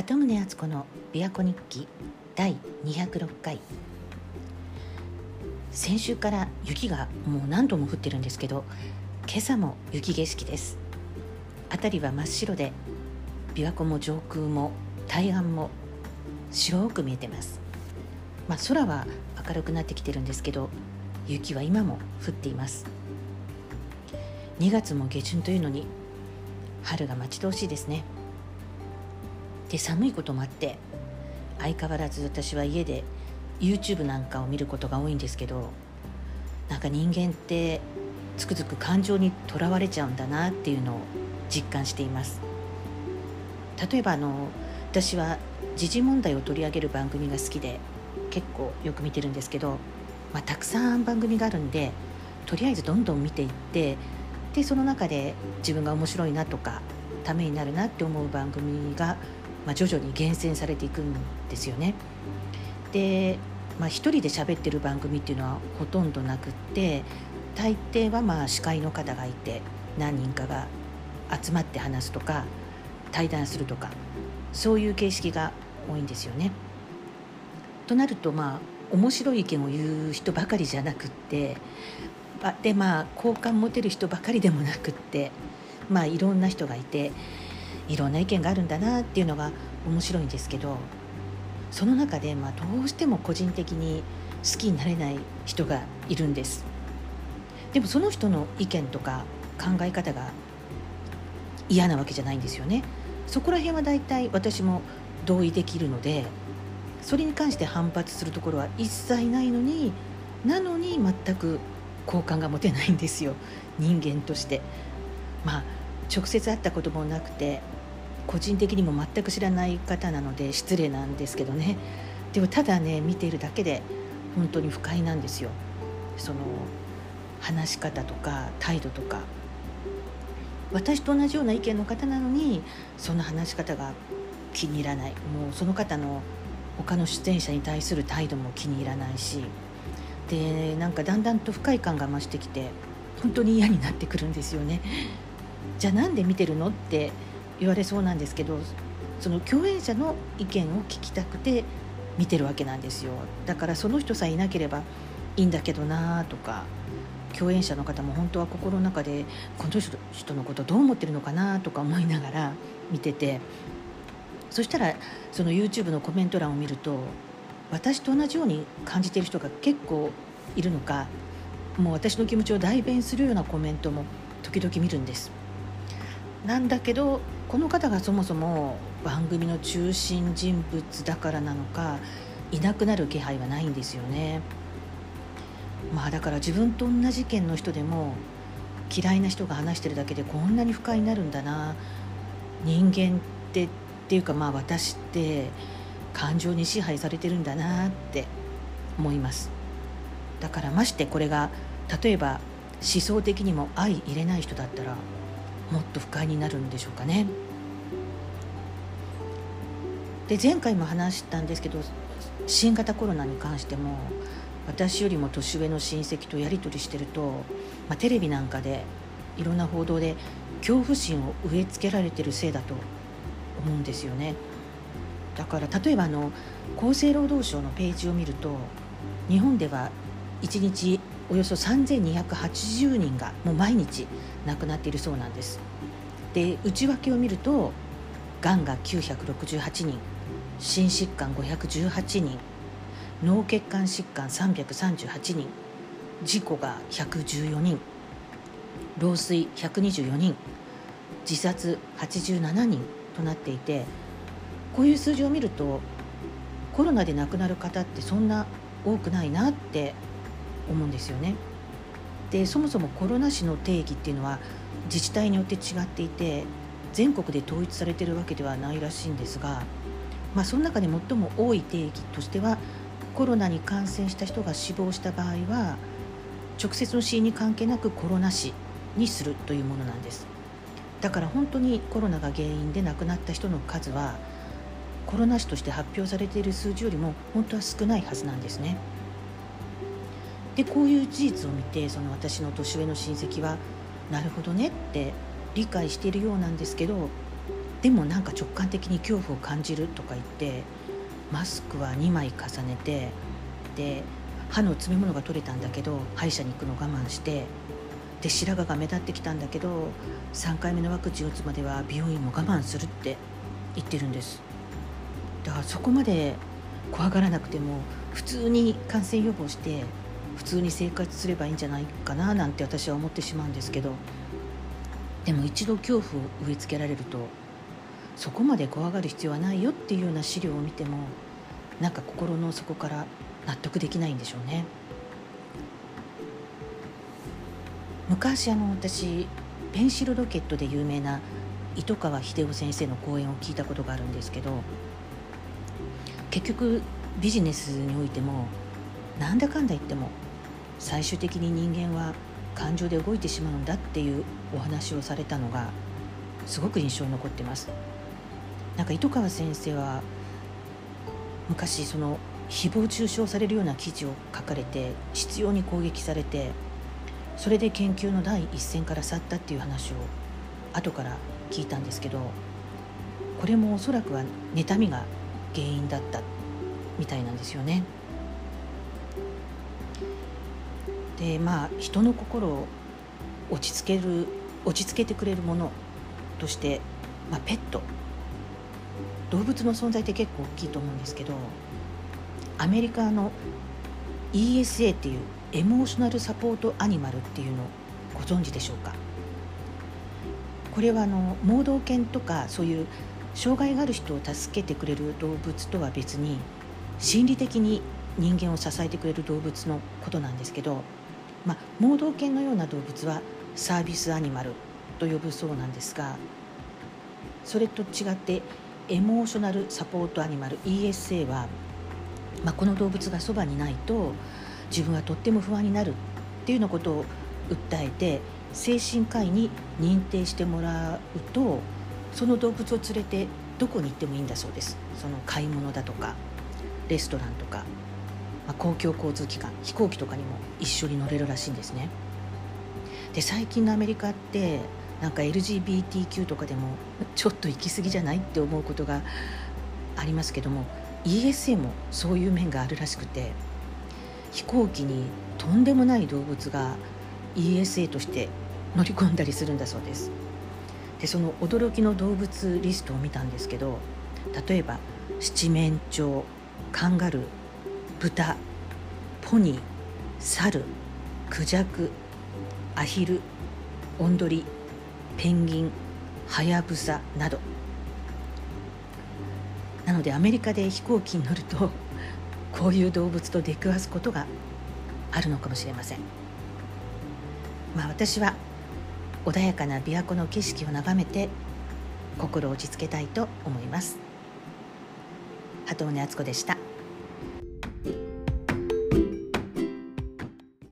鳩宗敦子の琵琶湖日記第206回。先週から雪がもう何度も降ってるんですけど今朝も雪景色です。辺りは真っ白で琵琶湖も上空も対岸も白く見えてます。まあ、空は明るくなってきてるんですけど雪は今も降っています。2月も下旬というのに春が待ち遠しいですね。で寒いこともあって相変わらず私は家で YouTube なんかを見ることが多いんですけどなんか人間ってつくづく感情にとらわれちゃうんだなっていうのを実感しています。例えばあの私は時事問題を取り上げる番組が好きで結構よく見てるんですけど、まあ、たくさん番組があるんでとりあえずどんどん見ていってでその中で自分が面白いなとかためになるなって思う番組がまあ、徐々に厳選されていくんですよね。で、まあ、一人で喋ってる番組っていうのはほとんどなくって大抵はまあ司会の方がいて何人かが集まって話すとか対談するとかそういう形式が多いんですよね。となるとまあ面白い意見を言う人ばかりじゃなくってでまあ好感持てる人ばかりでもなくってまあいろんな人がいていろんな意見があるんだなっていうのが面白いんですけどその中で、まあ、どうしても個人的に好きになれない人がいるんです。でもその人の意見とか考え方が嫌なわけじゃないんですよね。そこら辺は大体私も同意できるのでそれに関して反発するところは一切ないのになのに全く好感が持てないんですよ。人間として。まあ直接会ったこともなくて個人的にも全く知らない方なので失礼なんですけどね。でもただね見ているだけで本当に不快なんですよ。その話し方とか態度とか。私と同じような意見の方なのにその話し方が気に入らない。もうその方の他の出演者に対する態度も気に入らないし。でなんかだんだんと不快感が増してきて本当に嫌になってくるんですよね。じゃあなんで見てるのって言われそうなんですけどその共演者の意見を聞きたくて見てるわけなんですよだからその人さえいなければいいんだけどなとか共演者の方も本当は心の中でこの人のことどう思ってるのかなとか思いながら見ててそしたらその YouTube のコメント欄を見ると私と同じように感じてる人が結構いるのかもう私の気持ちを代弁するようなコメントも時々見るんです。なんだけどこの方がそもそも番組の中心人物だからなのかいなくなる気配はないんですよね。まあだから自分と同じ意見の人でも嫌いな人が話してるだけでこんなに不快になるんだな人間ってっていうかまあ私って感情に支配されてるんだなって思いますだからましてこれが例えば思想的にも相入れない人だったらもっと不快になるんでしょうかね。で前回も話したんですけど新型コロナに関しても私よりも年上の親戚とやり取りしてると、まあ、テレビなんかでいろんな報道で恐怖心を植え付けられてるせいだと思うんですよね。だから例えばあの厚生労働省のページを見ると日本では1日およそ3280人がもう毎日亡くなっているそうなんです。で内訳を見るとがんが968人心疾患518人脳血管疾患338人事故が114人老衰124人自殺87人となっていてこういう数字を見るとコロナで亡くなる方ってそんな多くないなって思うんですよね。でそもそもコロナ死の定義っていうのは自治体によって違っていて全国で統一されてるわけではないらしいんですが、まあ、その中で最も多い定義としてはコロナに感染した人が死亡した場合は直接の死因に関係なくコロナ死にするというものなんですだから本当にコロナが原因で亡くなった人の数はコロナ死として発表されている数字よりも本当は少ないはずなんですね。でこういう事実を見てその私の年上の親戚はなるほどねって理解しているようなんですけどでもなんか直感的に恐怖を感じるとか言ってマスクは2枚重ねてで歯の詰め物が取れたんだけど歯医者に行くの我慢してで白髪が目立ってきたんだけど3回目のワクチン打つまでは美容院も我慢するって言ってるんです。だからそこまで怖がらなくても普通に感染予防して普通に生活すればいいんじゃないかななんて私は思ってしまうんですけどでも一度恐怖を植え付けられるとそこまで怖がる必要はないよっていうような資料を見てもなんか心の底から納得できないんでしょうね。昔あの私ペンシルロケットで有名な糸川秀夫先生の講演を聞いたことがあるんですけど結局ビジネスにおいてもなんだかんだ言っても最終的に人間は感情で動いてしまうんだっていうお話をされたのがすごく印象に残ってますなんか糸川先生は昔その誹謗中傷されるような記事を書かれて執拗に攻撃されてそれで研究の第一線から去ったっていう話を後から聞いたんですけどこれもおそらくは妬みが原因だったみたいなんですよね。でまあ人の心を落ち着ける落ち着けてくれるものとして、まあ、ペット。動物の存在って結構大きいと思うんですけどアメリカの ESA っていうエモーショナルサポートアニマルっていうのをご存知でしょうか？これはあの盲導犬とかそういう障害がある人を助けてくれる動物とは別に心理的に人間を支えてくれる動物のことなんですけど、まあ、盲導犬のような動物はサービスアニマルと呼ぶそうなんですがそれと違ってエモーショナルサポートアニマル ESA は、まあ、この動物がそばにないと自分はとっても不安になるっていうようなことを訴えて精神科医に認定してもらうとその動物を連れてどこに行ってもいいんだそうです。その買い物だとかレストランとか、まあ、公共交通機関飛行機とかにも一緒に乗れるらしいんですね。で最近のアメリカってなんか LGBTQ とかでも ちょっと行き過ぎじゃないって思うことがありますけども ESA もそういう面があるらしくて飛行機にとんでもない動物が ESA として乗り込んだりするんだそうです。でその驚きの動物リストを見たんですけど例えば七面鳥カンガルー豚ポニー猿クジャクアヒルオンドリペンギンハヤブサなど。なのでアメリカで飛行機に乗ると こういう動物と出くわすことがあるのかもしれません。まあ私は穏やかな琵琶湖の景色を眺めて心を落ち着けたいと思います。鳩宗敦子でした。